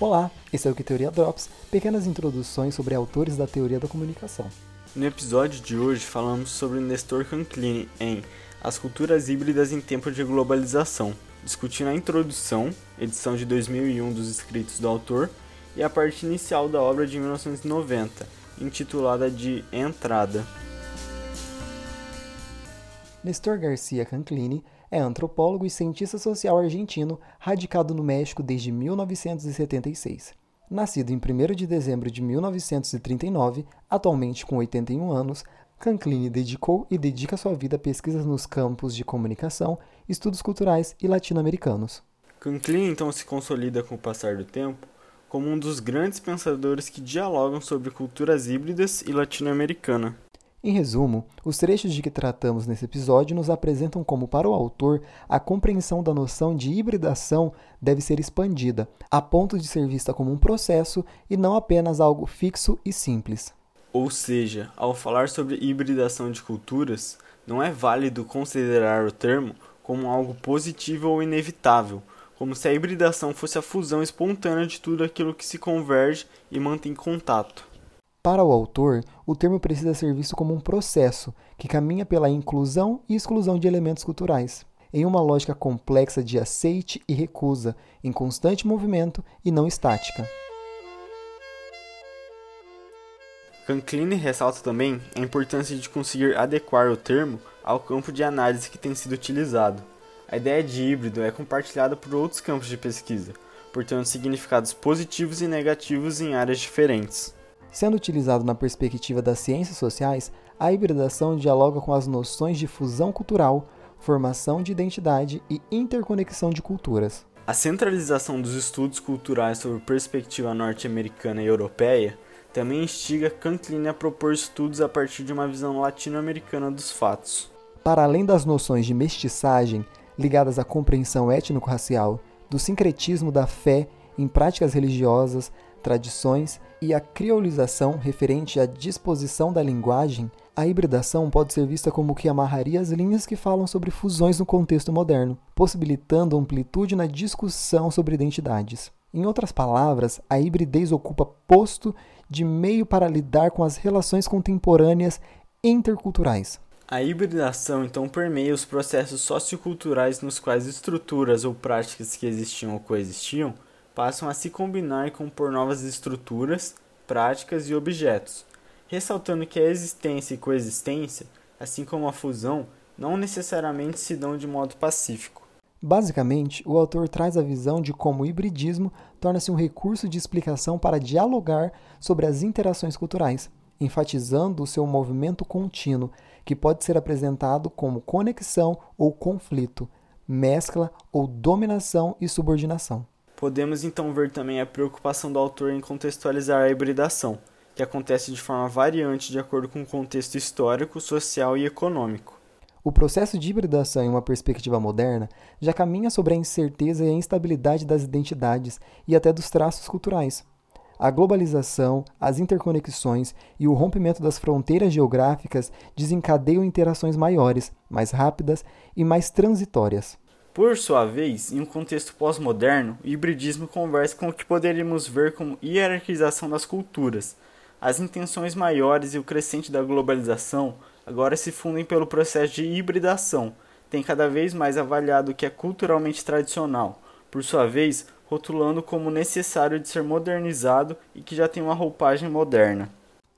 Olá, esse é o Que Teoria Drops, pequenas introduções sobre autores da teoria da comunicação. No episódio de hoje falamos sobre Nestor Canclini em As Culturas Híbridas em Tempo de Globalização, discutindo a introdução, edição de 2001 dos escritos do autor, e a parte inicial da obra de 1990, intitulada de Entrada. Nestor Garcia Canclini é antropólogo e cientista social argentino, radicado no México desde 1976. Nascido em 1 de dezembro de 1939, atualmente com 81 anos, Canclini dedicou e dedica sua vida a pesquisas nos campos de comunicação, estudos culturais e latino-americanos. Canclini então se consolida com o passar do tempo como um dos grandes pensadores que dialogam sobre culturas híbridas e latino-americana. Em resumo, os trechos de que tratamos nesse episódio nos apresentam como, para o autor, a compreensão da noção de hibridação deve ser expandida, a ponto de ser vista como um processo e não apenas algo fixo e simples. Ou seja, ao falar sobre hibridação de culturas, não é válido considerar o termo como algo positivo ou inevitável, como se a hibridação fosse a fusão espontânea de tudo aquilo que se converge e mantém contato. Para o autor, o termo precisa ser visto como um processo que caminha pela inclusão e exclusão de elementos culturais, em uma lógica complexa de aceite e recusa, em constante movimento e não estática. Canclini ressalta também a importância de conseguir adequar o termo ao campo de análise que tem sido utilizado. A ideia de híbrido é compartilhada por outros campos de pesquisa, portando significados positivos e negativos em áreas diferentes. Sendo utilizado na perspectiva das ciências sociais, a hibridação dialoga com as noções de fusão cultural, formação de identidade e interconexão de culturas. A centralização dos estudos culturais sobre perspectiva norte-americana e europeia também instiga Canclini a propor estudos a partir de uma visão latino-americana dos fatos. Para além das noções de mestiçagem ligadas à compreensão étnico-racial, do sincretismo da fé em práticas religiosas, tradições e a criolização referente à disposição da linguagem, a hibridação pode ser vista como que amarraria as linhas que falam sobre fusões no contexto moderno, possibilitando amplitude na discussão sobre identidades. Em outras palavras, a hibridez ocupa posto de meio para lidar com as relações contemporâneas interculturais. A hibridação então permeia os processos socioculturais nos quais estruturas ou práticas que existiam ou coexistiam passam a se combinar e compor novas estruturas, práticas e objetos, ressaltando que a existência e coexistência, assim como a fusão, não necessariamente se dão de modo pacífico. Basicamente, o autor traz a visão de como o hibridismo torna-se um recurso de explicação para dialogar sobre as interações culturais, enfatizando o seu movimento contínuo, que pode ser apresentado como conexão ou conflito, mescla ou dominação e subordinação. Podemos então ver também a preocupação do autor em contextualizar a hibridação, que acontece de forma variante de acordo com o contexto histórico, social e econômico. O processo de hibridação em uma perspectiva moderna já caminha sobre a incerteza e a instabilidade das identidades e até dos traços culturais. A globalização, as interconexões e o rompimento das fronteiras geográficas desencadeiam interações maiores, mais rápidas e mais transitórias. Por sua vez, em um contexto pós-moderno, o hibridismo conversa com o que poderíamos ver como hierarquização das culturas. As intenções maiores e o crescente da globalização agora se fundem pelo processo de hibridação, tem cada vez mais avaliado o que é culturalmente tradicional, por sua vez, rotulando como necessário de ser modernizado e que já tem uma roupagem moderna.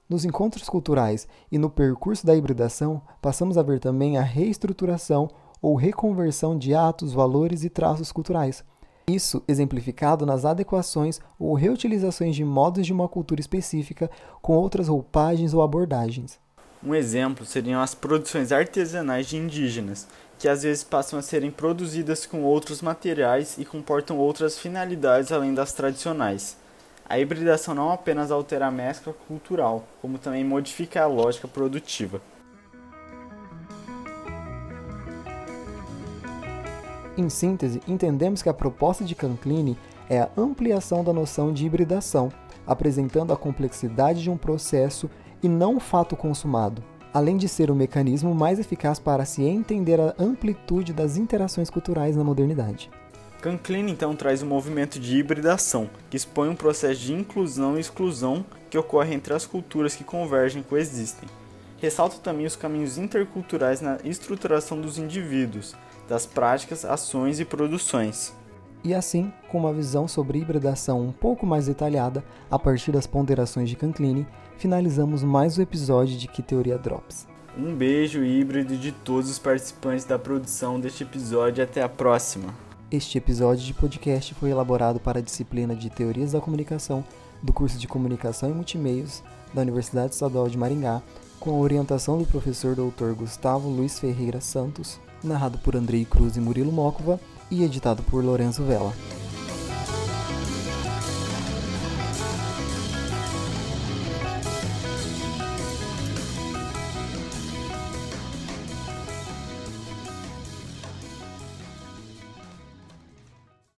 Nos encontros culturais e no percurso da hibridação, passamos a ver também a reestruturação ou reconversão de atos, valores e traços culturais. Isso exemplificado nas adequações ou reutilizações de modos de uma cultura específica com outras roupagens ou abordagens. Um exemplo seriam as produções artesanais de indígenas, que às vezes passam a serem produzidas com outros materiais e comportam outras finalidades além das tradicionais. A hibridação não apenas altera a mescla cultural, como também modifica a lógica produtiva. Em síntese, entendemos que a proposta de Canclini é a ampliação da noção de hibridação, apresentando a complexidade de um processo e não um fato consumado, além de ser o mecanismo mais eficaz para se entender a amplitude das interações culturais na modernidade. Canclini então traz o um movimento de hibridação, que expõe um processo de inclusão e exclusão que ocorre entre as culturas que convergem e coexistem. Ressalta também os caminhos interculturais na estruturação dos indivíduos, das práticas, ações e produções. E assim, com uma visão sobre hibridação um pouco mais detalhada, a partir das ponderações de Canclini, finalizamos mais um episódio de Que Teoria Drops. Um beijo híbrido de todos os participantes da produção deste episódio e até a próxima. Este episódio de podcast foi elaborado para a disciplina de Teorias da Comunicação do curso de Comunicação e Multimeios da Universidade Estadual de Maringá, com a orientação do professor Dr. Gustavo Luiz Ferreira Santos, narrado por Andrei Cruz e Murilo Mócova e editado por Lorenzo Vela.